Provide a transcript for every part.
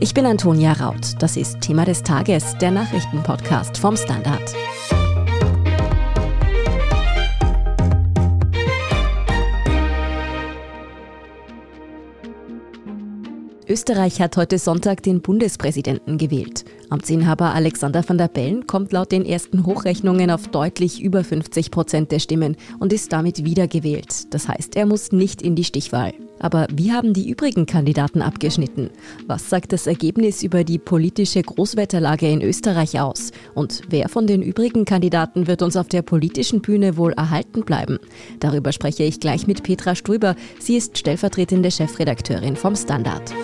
Ich bin Antonia Raut. Das ist Thema des Tages, der Nachrichtenpodcast vom Standard. Österreich hat heute Sonntag den Bundespräsidenten gewählt. Amtsinhaber Alexander van der Bellen kommt laut den ersten Hochrechnungen auf deutlich über 50 Prozent der Stimmen und ist damit wiedergewählt. Das heißt, er muss nicht in die Stichwahl. Aber wie haben die übrigen Kandidaten abgeschnitten? Was sagt das Ergebnis über die politische Großwetterlage in Österreich aus? Und wer von den übrigen Kandidaten wird uns auf der politischen Bühne wohl erhalten bleiben? Darüber spreche ich gleich mit Petra Strüber. Sie ist stellvertretende Chefredakteurin vom Standard.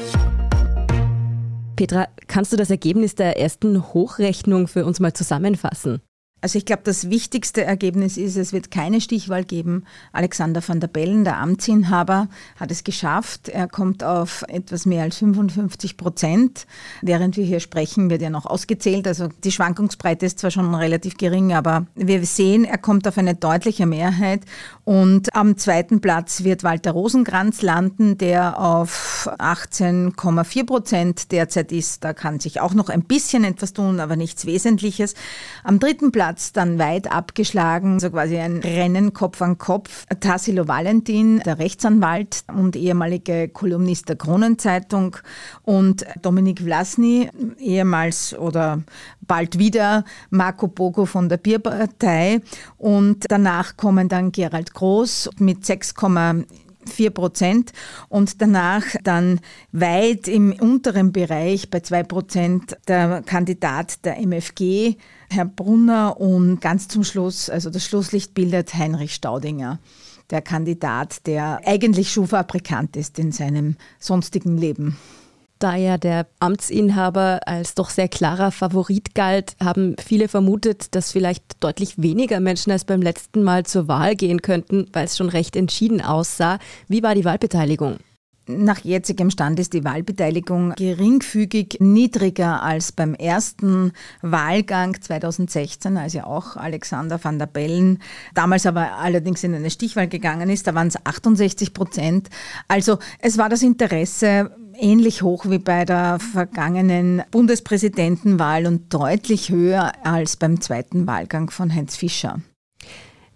Petra, kannst du das Ergebnis der ersten Hochrechnung für uns mal zusammenfassen? Also ich glaube, das wichtigste Ergebnis ist, es wird keine Stichwahl geben. Alexander van der Bellen, der Amtsinhaber, hat es geschafft. Er kommt auf etwas mehr als 55 Prozent. Während wir hier sprechen, wird er noch ausgezählt. Also die Schwankungsbreite ist zwar schon relativ gering, aber wir sehen, er kommt auf eine deutliche Mehrheit. Und am zweiten Platz wird Walter Rosenkranz landen, der auf 18,4 Prozent derzeit ist. Da kann sich auch noch ein bisschen etwas tun, aber nichts Wesentliches. Am dritten Platz Platz dann weit abgeschlagen, so quasi ein Rennen Kopf an Kopf. Tassilo Valentin, der Rechtsanwalt und ehemalige Kolumnist der Kronenzeitung und Dominik Vlasny, ehemals oder bald wieder Marco Bogo von der Bierpartei und danach kommen dann Gerald Groß mit 6, 4 Prozent und danach dann weit im unteren Bereich bei 2 Prozent der Kandidat der MFG, Herr Brunner und ganz zum Schluss, also das Schlusslicht bildet Heinrich Staudinger, der Kandidat, der eigentlich Schuhfabrikant ist in seinem sonstigen Leben. Da ja der Amtsinhaber als doch sehr klarer Favorit galt, haben viele vermutet, dass vielleicht deutlich weniger Menschen als beim letzten Mal zur Wahl gehen könnten, weil es schon recht entschieden aussah. Wie war die Wahlbeteiligung? Nach jetzigem Stand ist die Wahlbeteiligung geringfügig niedriger als beim ersten Wahlgang 2016, als ja auch Alexander van der Bellen damals aber allerdings in eine Stichwahl gegangen ist. Da waren es 68 Prozent. Also es war das Interesse ähnlich hoch wie bei der vergangenen Bundespräsidentenwahl und deutlich höher als beim zweiten Wahlgang von Heinz Fischer.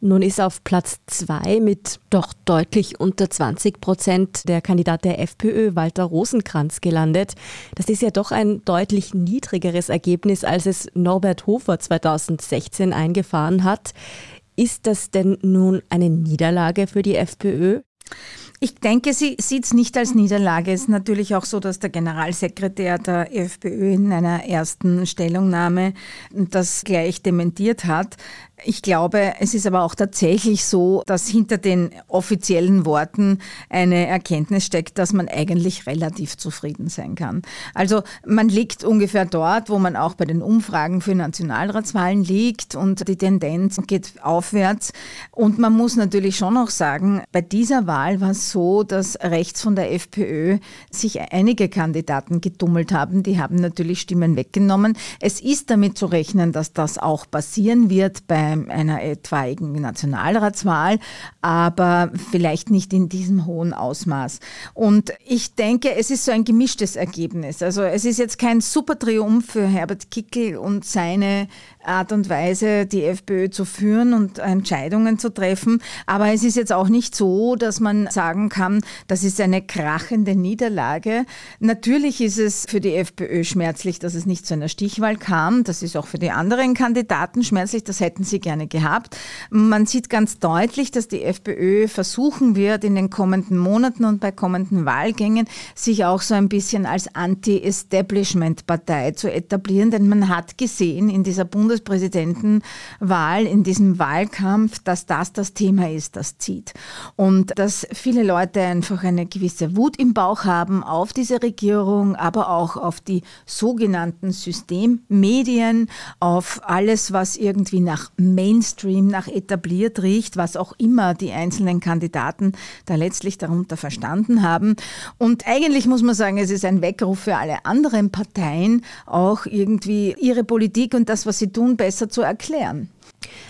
Nun ist auf Platz zwei mit doch deutlich unter 20 Prozent der Kandidat der FPÖ, Walter Rosenkranz, gelandet. Das ist ja doch ein deutlich niedrigeres Ergebnis, als es Norbert Hofer 2016 eingefahren hat. Ist das denn nun eine Niederlage für die FPÖ? Ich denke, sie sieht es nicht als Niederlage. Es ist natürlich auch so, dass der Generalsekretär der FPÖ in einer ersten Stellungnahme das gleich dementiert hat. Ich glaube, es ist aber auch tatsächlich so, dass hinter den offiziellen Worten eine Erkenntnis steckt, dass man eigentlich relativ zufrieden sein kann. Also man liegt ungefähr dort, wo man auch bei den Umfragen für Nationalratswahlen liegt und die Tendenz geht aufwärts. Und man muss natürlich schon auch sagen, bei dieser Wahl war es so, dass rechts von der FPÖ sich einige Kandidaten gedummelt haben. Die haben natürlich Stimmen weggenommen. Es ist damit zu rechnen, dass das auch passieren wird bei einer etwaigen Nationalratswahl, aber vielleicht nicht in diesem hohen Ausmaß. Und ich denke, es ist so ein gemischtes Ergebnis. Also es ist jetzt kein super Triumph für Herbert Kickel und seine Art und Weise, die FPÖ zu führen und Entscheidungen zu treffen. Aber es ist jetzt auch nicht so, dass man sagen kann, das ist eine krachende Niederlage. Natürlich ist es für die FPÖ schmerzlich, dass es nicht zu einer Stichwahl kam. Das ist auch für die anderen Kandidaten schmerzlich. Das hätten sie gerne gehabt. Man sieht ganz deutlich, dass die FPÖ versuchen wird, in den kommenden Monaten und bei kommenden Wahlgängen sich auch so ein bisschen als Anti-Establishment-Partei zu etablieren. Denn man hat gesehen in dieser Bundes Bundespräsidentenwahl, in diesem Wahlkampf, dass das das Thema ist, das zieht. Und dass viele Leute einfach eine gewisse Wut im Bauch haben auf diese Regierung, aber auch auf die sogenannten Systemmedien, auf alles, was irgendwie nach Mainstream, nach etabliert riecht, was auch immer die einzelnen Kandidaten da letztlich darunter verstanden haben. Und eigentlich muss man sagen, es ist ein Weckruf für alle anderen Parteien, auch irgendwie ihre Politik und das, was sie tun, besser zu erklären.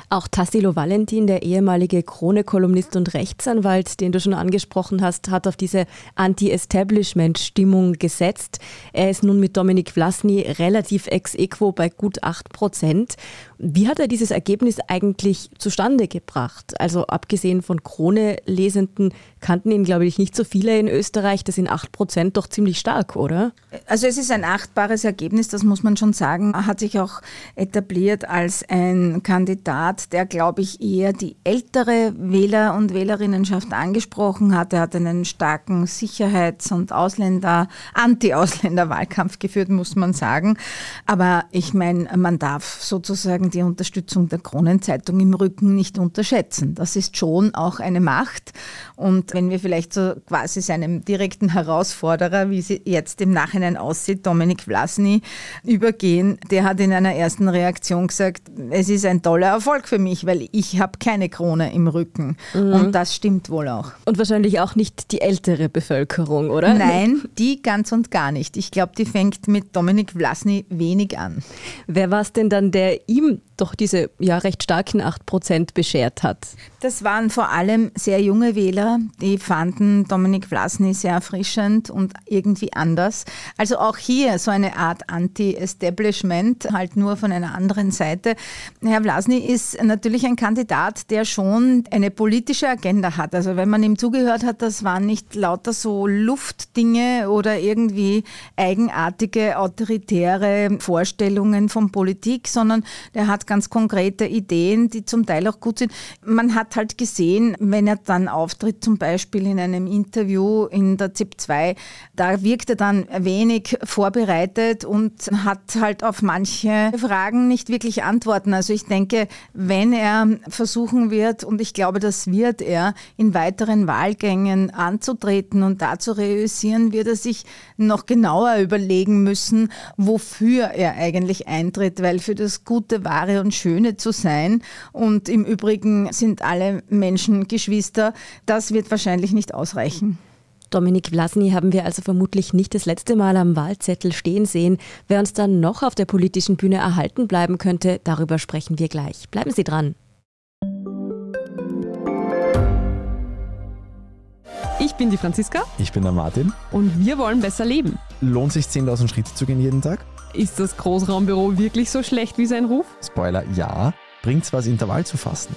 Auch Tassilo Valentin, der ehemalige Krone-Kolumnist und Rechtsanwalt, den du schon angesprochen hast, hat auf diese Anti-Establishment-Stimmung gesetzt. Er ist nun mit Dominik Vlasny relativ ex equo bei gut 8 Prozent. Wie hat er dieses Ergebnis eigentlich zustande gebracht? Also abgesehen von Krone-Lesenden kannten ihn, glaube ich, nicht so viele in Österreich. Das sind 8 Prozent doch ziemlich stark, oder? Also es ist ein achtbares Ergebnis, das muss man schon sagen. Er hat sich auch etabliert als ein Kandidat, der, glaube ich, eher die ältere Wähler- und Wählerinnenschaft angesprochen hat. Er hat einen starken Sicherheits- und Ausländer, Anti-Ausländer-Wahlkampf geführt, muss man sagen. Aber ich meine, man darf sozusagen die Unterstützung der Kronenzeitung im Rücken nicht unterschätzen. Das ist schon auch eine Macht. Und wenn wir vielleicht so quasi seinem direkten Herausforderer, wie sie jetzt im Nachhinein aussieht, Dominik Vlasny, übergehen, der hat in einer ersten Reaktion gesagt, es ist ein toller Erfolg für mich, weil ich habe keine Krone im Rücken. Mhm. Und das stimmt wohl auch. Und wahrscheinlich auch nicht die ältere Bevölkerung, oder? Nein, die ganz und gar nicht. Ich glaube, die fängt mit Dominik Vlasny wenig an. Wer war es denn dann, der ihm doch diese ja recht starken 8 Prozent beschert hat. Das waren vor allem sehr junge Wähler, die fanden Dominik Vlasny sehr erfrischend und irgendwie anders. Also auch hier so eine Art Anti-Establishment, halt nur von einer anderen Seite. Herr Vlasny ist natürlich ein Kandidat, der schon eine politische Agenda hat. Also wenn man ihm zugehört hat, das waren nicht lauter so Luftdinge oder irgendwie eigenartige, autoritäre Vorstellungen von Politik, sondern der hat ganz konkrete Ideen, die zum Teil auch gut sind. Man hat halt gesehen, wenn er dann auftritt, zum Beispiel in einem Interview in der ZIP 2, da wirkt er dann wenig vorbereitet und hat halt auf manche Fragen nicht wirklich Antworten. Also ich denke, wenn er versuchen wird, und ich glaube, das wird er, in weiteren Wahlgängen anzutreten und da zu reüssieren, wird er sich noch genauer überlegen müssen, wofür er eigentlich eintritt, weil für das gute, wahre und schöne zu sein und im Übrigen sind alle Menschen Geschwister, das wird wahrscheinlich nicht ausreichen. Dominik Vlasny haben wir also vermutlich nicht das letzte Mal am Wahlzettel stehen sehen. Wer uns dann noch auf der politischen Bühne erhalten bleiben könnte, darüber sprechen wir gleich. Bleiben Sie dran. Ich bin die Franziska. Ich bin der Martin. Und wir wollen besser leben. Lohnt sich 10.000 Schritte zu gehen jeden Tag? Ist das Großraumbüro wirklich so schlecht wie sein Ruf? Spoiler, ja. Bringt's was, Intervall zu fassen?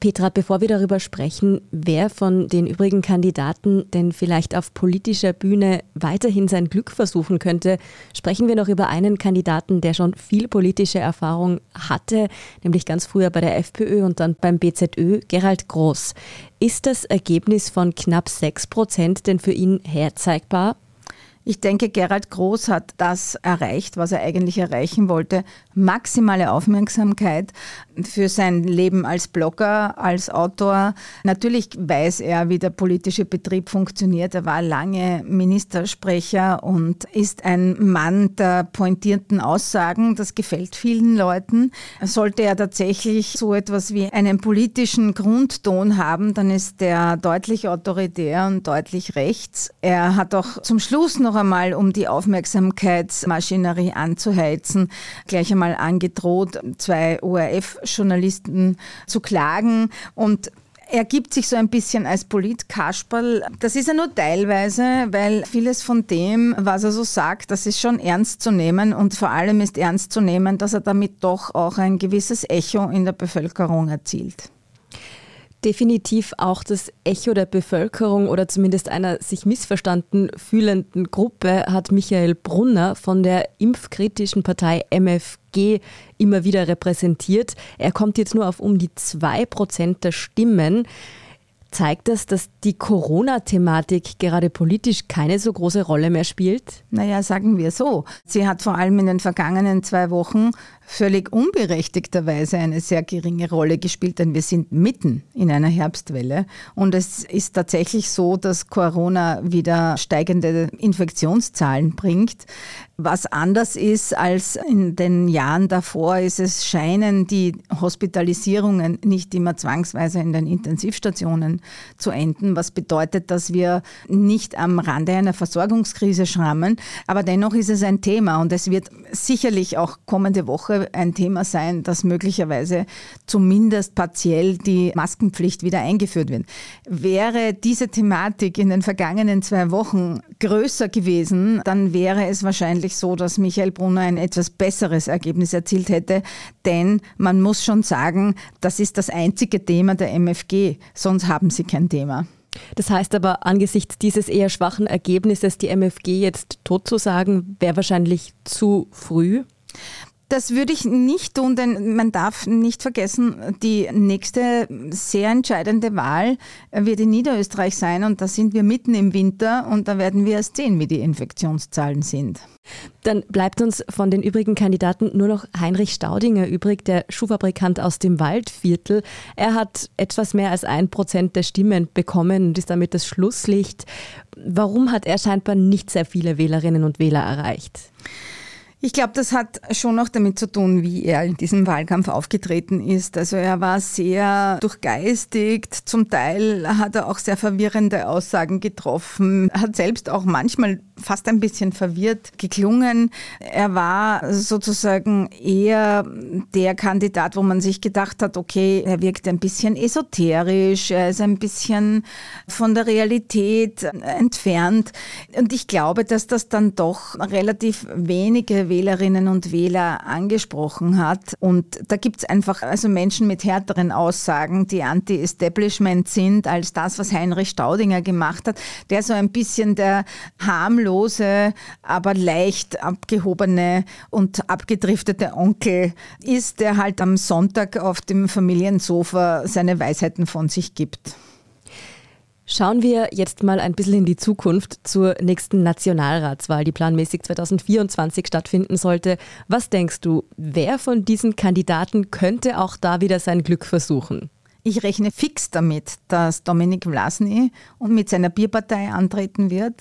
Petra, bevor wir darüber sprechen, wer von den übrigen Kandidaten denn vielleicht auf politischer Bühne weiterhin sein Glück versuchen könnte, sprechen wir noch über einen Kandidaten, der schon viel politische Erfahrung hatte, nämlich ganz früher bei der FPÖ und dann beim BZÖ, Gerald Groß. Ist das Ergebnis von knapp 6 Prozent denn für ihn herzeigbar? Ich denke, Gerald Groß hat das erreicht, was er eigentlich erreichen wollte. Maximale Aufmerksamkeit für sein Leben als Blogger, als Autor. Natürlich weiß er, wie der politische Betrieb funktioniert. Er war lange Ministersprecher und ist ein Mann der pointierten Aussagen. Das gefällt vielen Leuten. Sollte er tatsächlich so etwas wie einen politischen Grundton haben, dann ist der deutlich autoritär und deutlich rechts. Er hat auch zum Schluss noch einmal, um die Aufmerksamkeitsmaschinerie anzuheizen, gleich einmal angedroht, zwei ORF-Journalisten zu klagen. Und er gibt sich so ein bisschen als Politkasperl. Das ist er nur teilweise, weil vieles von dem, was er so sagt, das ist schon ernst zu nehmen. Und vor allem ist ernst zu nehmen, dass er damit doch auch ein gewisses Echo in der Bevölkerung erzielt definitiv auch das Echo der Bevölkerung oder zumindest einer sich missverstanden fühlenden Gruppe hat Michael Brunner von der impfkritischen Partei MFG immer wieder repräsentiert. Er kommt jetzt nur auf um die zwei Prozent der Stimmen. Zeigt das, dass die Corona-Thematik gerade politisch keine so große Rolle mehr spielt? Naja, sagen wir so. Sie hat vor allem in den vergangenen zwei Wochen völlig unberechtigterweise eine sehr geringe Rolle gespielt, denn wir sind mitten in einer Herbstwelle. Und es ist tatsächlich so, dass Corona wieder steigende Infektionszahlen bringt. Was anders ist als in den Jahren davor, ist es scheinen die Hospitalisierungen nicht immer zwangsweise in den Intensivstationen zu enden, was bedeutet, dass wir nicht am Rande einer Versorgungskrise schrammen. Aber dennoch ist es ein Thema und es wird sicherlich auch kommende Woche ein Thema sein, dass möglicherweise zumindest partiell die Maskenpflicht wieder eingeführt wird. Wäre diese Thematik in den vergangenen zwei Wochen größer gewesen, dann wäre es wahrscheinlich so, dass Michael Brunner ein etwas besseres Ergebnis erzielt hätte, denn man muss schon sagen, das ist das einzige Thema der MFG, sonst haben sie kein Thema. Das heißt aber, angesichts dieses eher schwachen Ergebnisses, die MFG jetzt tot zu sagen, wäre wahrscheinlich zu früh. Das würde ich nicht tun, denn man darf nicht vergessen, die nächste sehr entscheidende Wahl wird in Niederösterreich sein und da sind wir mitten im Winter und da werden wir erst sehen, wie die Infektionszahlen sind. Dann bleibt uns von den übrigen Kandidaten nur noch Heinrich Staudinger übrig, der Schuhfabrikant aus dem Waldviertel. Er hat etwas mehr als ein Prozent der Stimmen bekommen und ist damit das Schlusslicht. Warum hat er scheinbar nicht sehr viele Wählerinnen und Wähler erreicht? Ich glaube, das hat schon auch damit zu tun, wie er in diesem Wahlkampf aufgetreten ist. Also er war sehr durchgeistigt, zum Teil hat er auch sehr verwirrende Aussagen getroffen, hat selbst auch manchmal fast ein bisschen verwirrt geklungen. Er war sozusagen eher der Kandidat, wo man sich gedacht hat, okay, er wirkt ein bisschen esoterisch, er ist ein bisschen von der Realität entfernt. Und ich glaube, dass das dann doch relativ wenige Wählerinnen und Wähler angesprochen hat. Und da gibt es einfach also Menschen mit härteren Aussagen, die anti-establishment sind, als das, was Heinrich Staudinger gemacht hat, der so ein bisschen der harmlose, aber leicht abgehobene und abgedriftete Onkel ist, der halt am Sonntag auf dem Familiensofa seine Weisheiten von sich gibt. Schauen wir jetzt mal ein bisschen in die Zukunft zur nächsten Nationalratswahl, die planmäßig 2024 stattfinden sollte. Was denkst du, wer von diesen Kandidaten könnte auch da wieder sein Glück versuchen? Ich rechne fix damit, dass Dominik Vlasny mit seiner Bierpartei antreten wird.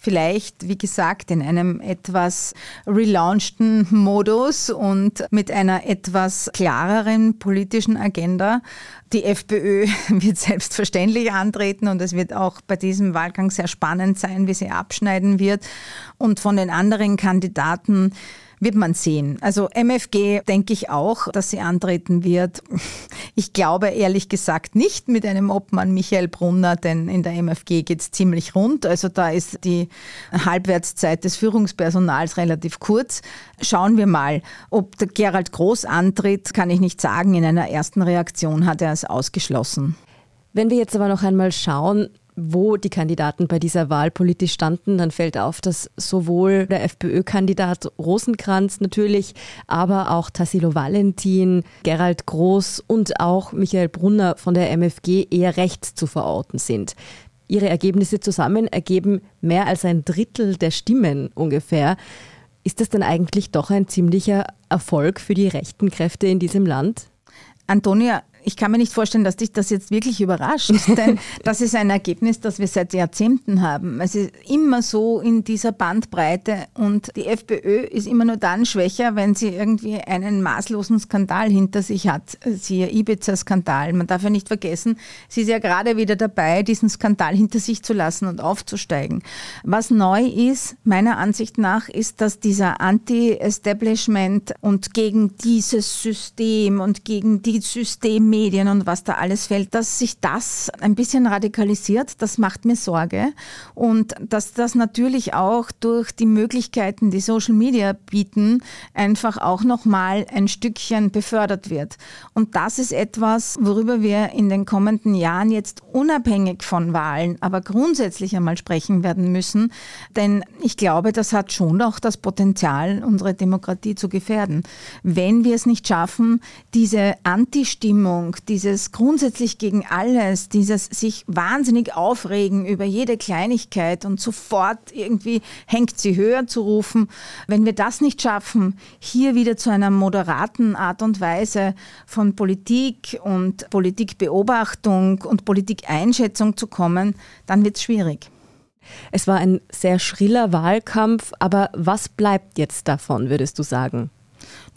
Vielleicht, wie gesagt, in einem etwas relaunchten Modus und mit einer etwas klareren politischen Agenda. Die FPÖ wird selbstverständlich antreten und es wird auch bei diesem Wahlgang sehr spannend sein, wie sie abschneiden wird. Und von den anderen Kandidaten wird man sehen. Also MFG denke ich auch, dass sie antreten wird. Ich glaube ehrlich gesagt nicht mit einem Obmann Michael Brunner, denn in der MFG geht es ziemlich rund. Also da ist die Halbwertszeit des Führungspersonals relativ kurz. Schauen wir mal, ob der Gerald Groß antritt, kann ich nicht sagen. In einer ersten Reaktion hat er es ausgeschlossen. Wenn wir jetzt aber noch einmal schauen, wo die Kandidaten bei dieser Wahl politisch standen, dann fällt auf, dass sowohl der FPÖ-Kandidat Rosenkranz natürlich, aber auch Tassilo Valentin, Gerald Groß und auch Michael Brunner von der MFG eher rechts zu verorten sind. Ihre Ergebnisse zusammen ergeben mehr als ein Drittel der Stimmen ungefähr. Ist das dann eigentlich doch ein ziemlicher Erfolg für die rechten Kräfte in diesem Land? Antonia, ich kann mir nicht vorstellen, dass dich das jetzt wirklich überrascht, denn das ist ein Ergebnis, das wir seit Jahrzehnten haben. Es ist immer so in dieser Bandbreite und die FPÖ ist immer nur dann schwächer, wenn sie irgendwie einen maßlosen Skandal hinter sich hat. Siehe Ibiza-Skandal. Man darf ja nicht vergessen, sie ist ja gerade wieder dabei, diesen Skandal hinter sich zu lassen und aufzusteigen. Was neu ist, meiner Ansicht nach, ist, dass dieser Anti-Establishment und gegen dieses System und gegen die Systeme Medien und was da alles fällt, dass sich das ein bisschen radikalisiert, das macht mir Sorge. Und dass das natürlich auch durch die Möglichkeiten, die Social Media bieten, einfach auch nochmal ein Stückchen befördert wird. Und das ist etwas, worüber wir in den kommenden Jahren jetzt unabhängig von Wahlen, aber grundsätzlich einmal sprechen werden müssen. Denn ich glaube, das hat schon auch das Potenzial, unsere Demokratie zu gefährden. Wenn wir es nicht schaffen, diese Anti-Stimmung Stimmung, dieses grundsätzlich gegen alles, dieses sich wahnsinnig aufregen über jede Kleinigkeit und sofort irgendwie hängt sie höher zu rufen, wenn wir das nicht schaffen, hier wieder zu einer moderaten Art und Weise von Politik und Politikbeobachtung und Politikeinschätzung zu kommen, dann wird es schwierig. Es war ein sehr schriller Wahlkampf, aber was bleibt jetzt davon, würdest du sagen?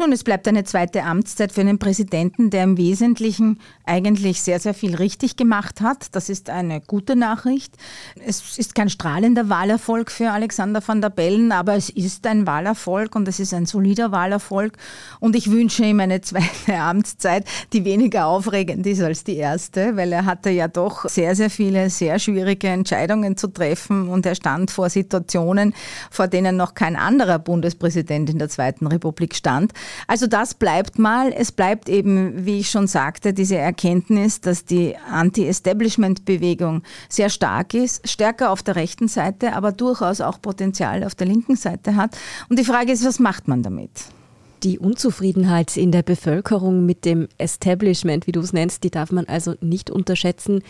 Nun, es bleibt eine zweite Amtszeit für einen Präsidenten, der im Wesentlichen eigentlich sehr, sehr viel richtig gemacht hat. Das ist eine gute Nachricht. Es ist kein strahlender Wahlerfolg für Alexander van der Bellen, aber es ist ein Wahlerfolg und es ist ein solider Wahlerfolg. Und ich wünsche ihm eine zweite Amtszeit, die weniger aufregend ist als die erste, weil er hatte ja doch sehr, sehr viele sehr schwierige Entscheidungen zu treffen und er stand vor Situationen, vor denen noch kein anderer Bundespräsident in der Zweiten Republik stand. Also das bleibt mal. Es bleibt eben, wie ich schon sagte, diese Erkenntnis, dass die Anti-Establishment-Bewegung sehr stark ist, stärker auf der rechten Seite, aber durchaus auch Potenzial auf der linken Seite hat. Und die Frage ist, was macht man damit? Die Unzufriedenheit in der Bevölkerung mit dem Establishment, wie du es nennst, die darf man also nicht unterschätzen.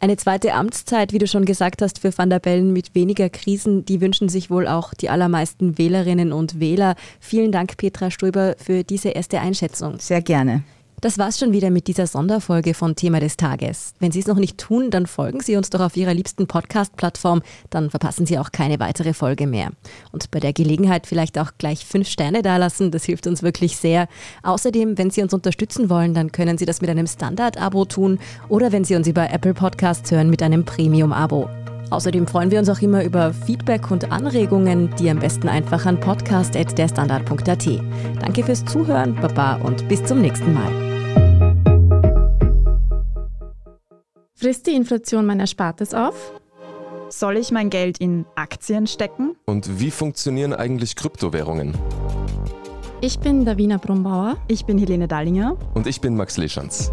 Eine zweite Amtszeit, wie du schon gesagt hast, für Van der Bellen mit weniger Krisen, die wünschen sich wohl auch die allermeisten Wählerinnen und Wähler. Vielen Dank, Petra Stoiber, für diese erste Einschätzung. Sehr gerne. Das war's schon wieder mit dieser Sonderfolge von Thema des Tages. Wenn Sie es noch nicht tun, dann folgen Sie uns doch auf Ihrer liebsten Podcast-Plattform, dann verpassen Sie auch keine weitere Folge mehr. Und bei der Gelegenheit vielleicht auch gleich fünf Sterne dalassen, das hilft uns wirklich sehr. Außerdem, wenn Sie uns unterstützen wollen, dann können Sie das mit einem Standard-Abo tun oder wenn Sie uns über Apple Podcasts hören, mit einem Premium-Abo. Außerdem freuen wir uns auch immer über Feedback und Anregungen, die am besten einfach an podcast.derstandard.at. Danke fürs Zuhören, Baba und bis zum nächsten Mal. Frisst die Inflation mein Erspartes auf? Soll ich mein Geld in Aktien stecken? Und wie funktionieren eigentlich Kryptowährungen? Ich bin Davina Brumbauer. Ich bin Helene Dallinger. Und ich bin Max Leschanz.